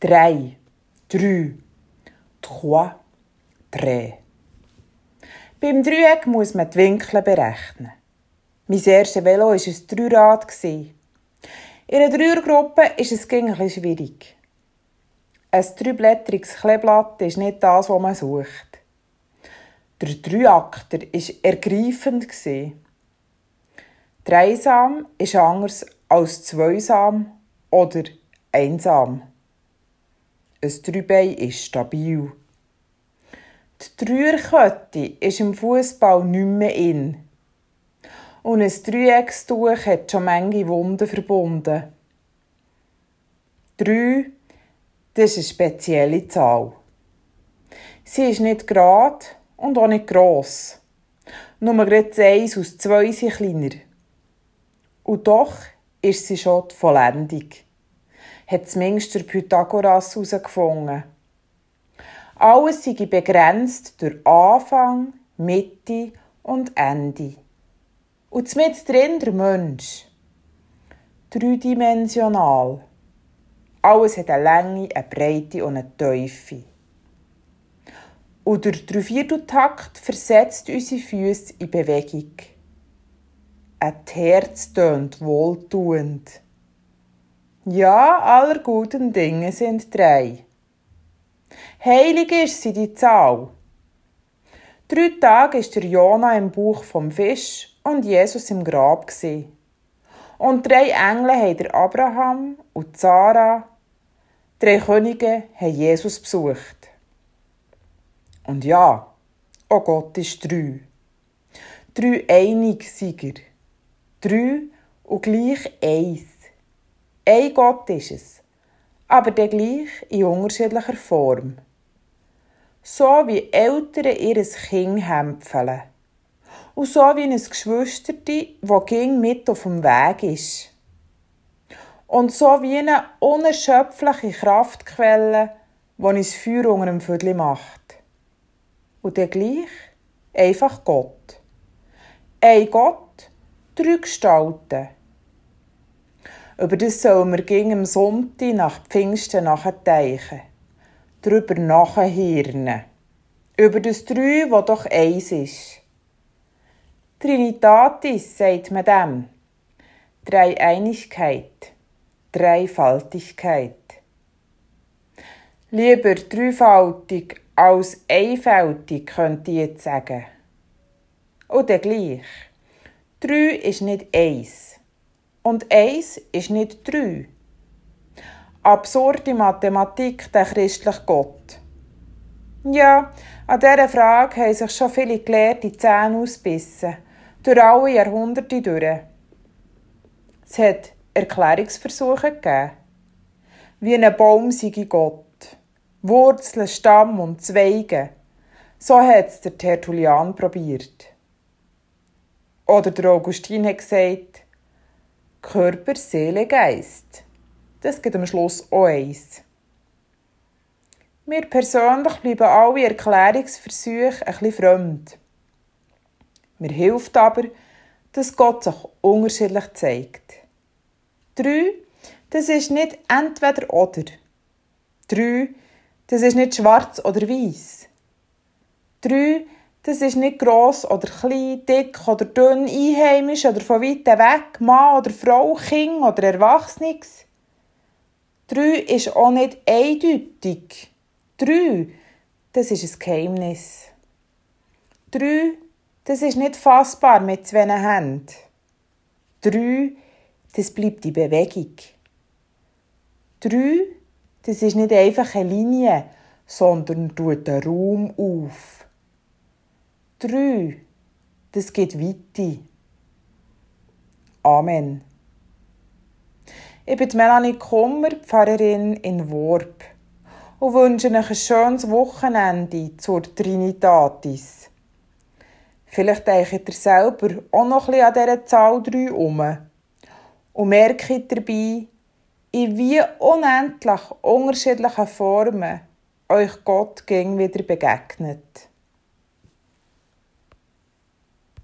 drei, drei, trois, drei. Beim Dreieck muss man die Winkel berechnen. Mein erstes Velo war ein Dreirad. In einer Dreiergruppe ist es ein schwierig. Ein dreiblättriges Kleeblatt ist nicht das, was man sucht. Der Dreiakter war ergreifend. Dreisam ist anders als Zweisam oder Einsam. Ein Dreibein ist stabil. Die Dreierkette ist im Fußball nicht mehr in. Und ein Dreieckstuch hat schon manche Wunden verbunden. Drei, das ist eine spezielle Zahl. Sie ist nicht gerade und auch nicht gross. Nur gerade eins aus zwei sind kleiner. Und doch ist sie schon die Vollendung. Hat zumindest der Pythagoras herausgefunden. Alles sei begrenzt durch Anfang, Mitte und Ende. Und mit drin der Mensch. Dreidimensional. Alles hat eine Länge, eine Breite und eine Tiefe. Und der Dreivierteltakt versetzt unsere Füße in Bewegung. Ein Herz tönt wohltuend. Ja, aller guten Dinge sind drei. Heilig ist sie die Zahl. Drei Tage ist der Jona im Buch vom Fisch und Jesus im Grab gsi. Und drei Engel haben der Abraham und Sarah, drei Könige, haben Jesus besucht. Und ja, auch Gott ist drei. Drei einig Sieger. Drei und gleich eins. Ein Gott ist es, aber der gleich in unterschiedlicher Form. So wie Eltern ihr Kind hämpfeln. Und so wie ein Geschwisterte, das ging mit auf dem Weg ist. Und so wie eine unerschöpfliche Kraftquelle, die uns Feuer unter dem Viertel macht. Und der gleich einfach Gott. Ein Gott, drei Gestalten. Über das sollen wir gegen am Sonntag nach Pfingsten nachdenken. Darüber nachhirnen. Über das Drei, wo doch eins ist. Trinitatis, sagt man dem. Dreieinigkeit. Dreifaltigkeit. Lieber dreifaltig als einfältig, könnte ich jetzt sagen. Oder gleich. Drei ist nicht eins. Und eins ist nicht drei. Absurde Mathematik, der christliche Gott. Ja, an dieser Frage haben sich schon viele Gelehrte Zähne ausbissen, durch alle Jahrhunderte durch. Es hat Erklärungsversuche gegeben. Wie ein Baum sei Gott. Wurzeln, Stamm und Zweige. So hat es der Tertullian probiert. Oder der Augustin hat gesagt, Körper, Seele, Geist. Das geht am Schluss auch eins. Mir persönlich bleiben alle Erklärungsversuche ein bisschen fremd. Mir hilft aber, dass Gott sich unterschiedlich zeigt. Drei, das ist nicht entweder oder. Drei, das ist nicht schwarz oder weiß. Drei, das ist nicht gross oder klein, dick oder dünn, einheimisch oder von weit weg, Mann oder Frau, Kind oder Erwachsenes. Drei ist auch nicht eindeutig. Drei, das ist ein Geheimnis. Drei, das ist nicht fassbar mit zwei Händen. Drei, das bleibt in Bewegung. Drei, das ist nicht einfach eine Linie, sondern tut den Raum auf. Drei, das geht weiter. Amen. Ich bin Melanie Kummer, Pfarrerin in Worp und wünsche euch ein schönes Wochenende zur Trinitatis. Vielleicht denkt ihr selber auch noch ein an dieser Zahl 3 um und merkt dabei, in wie unendlich unterschiedlichen Formen euch Gott gegen wieder begegnet.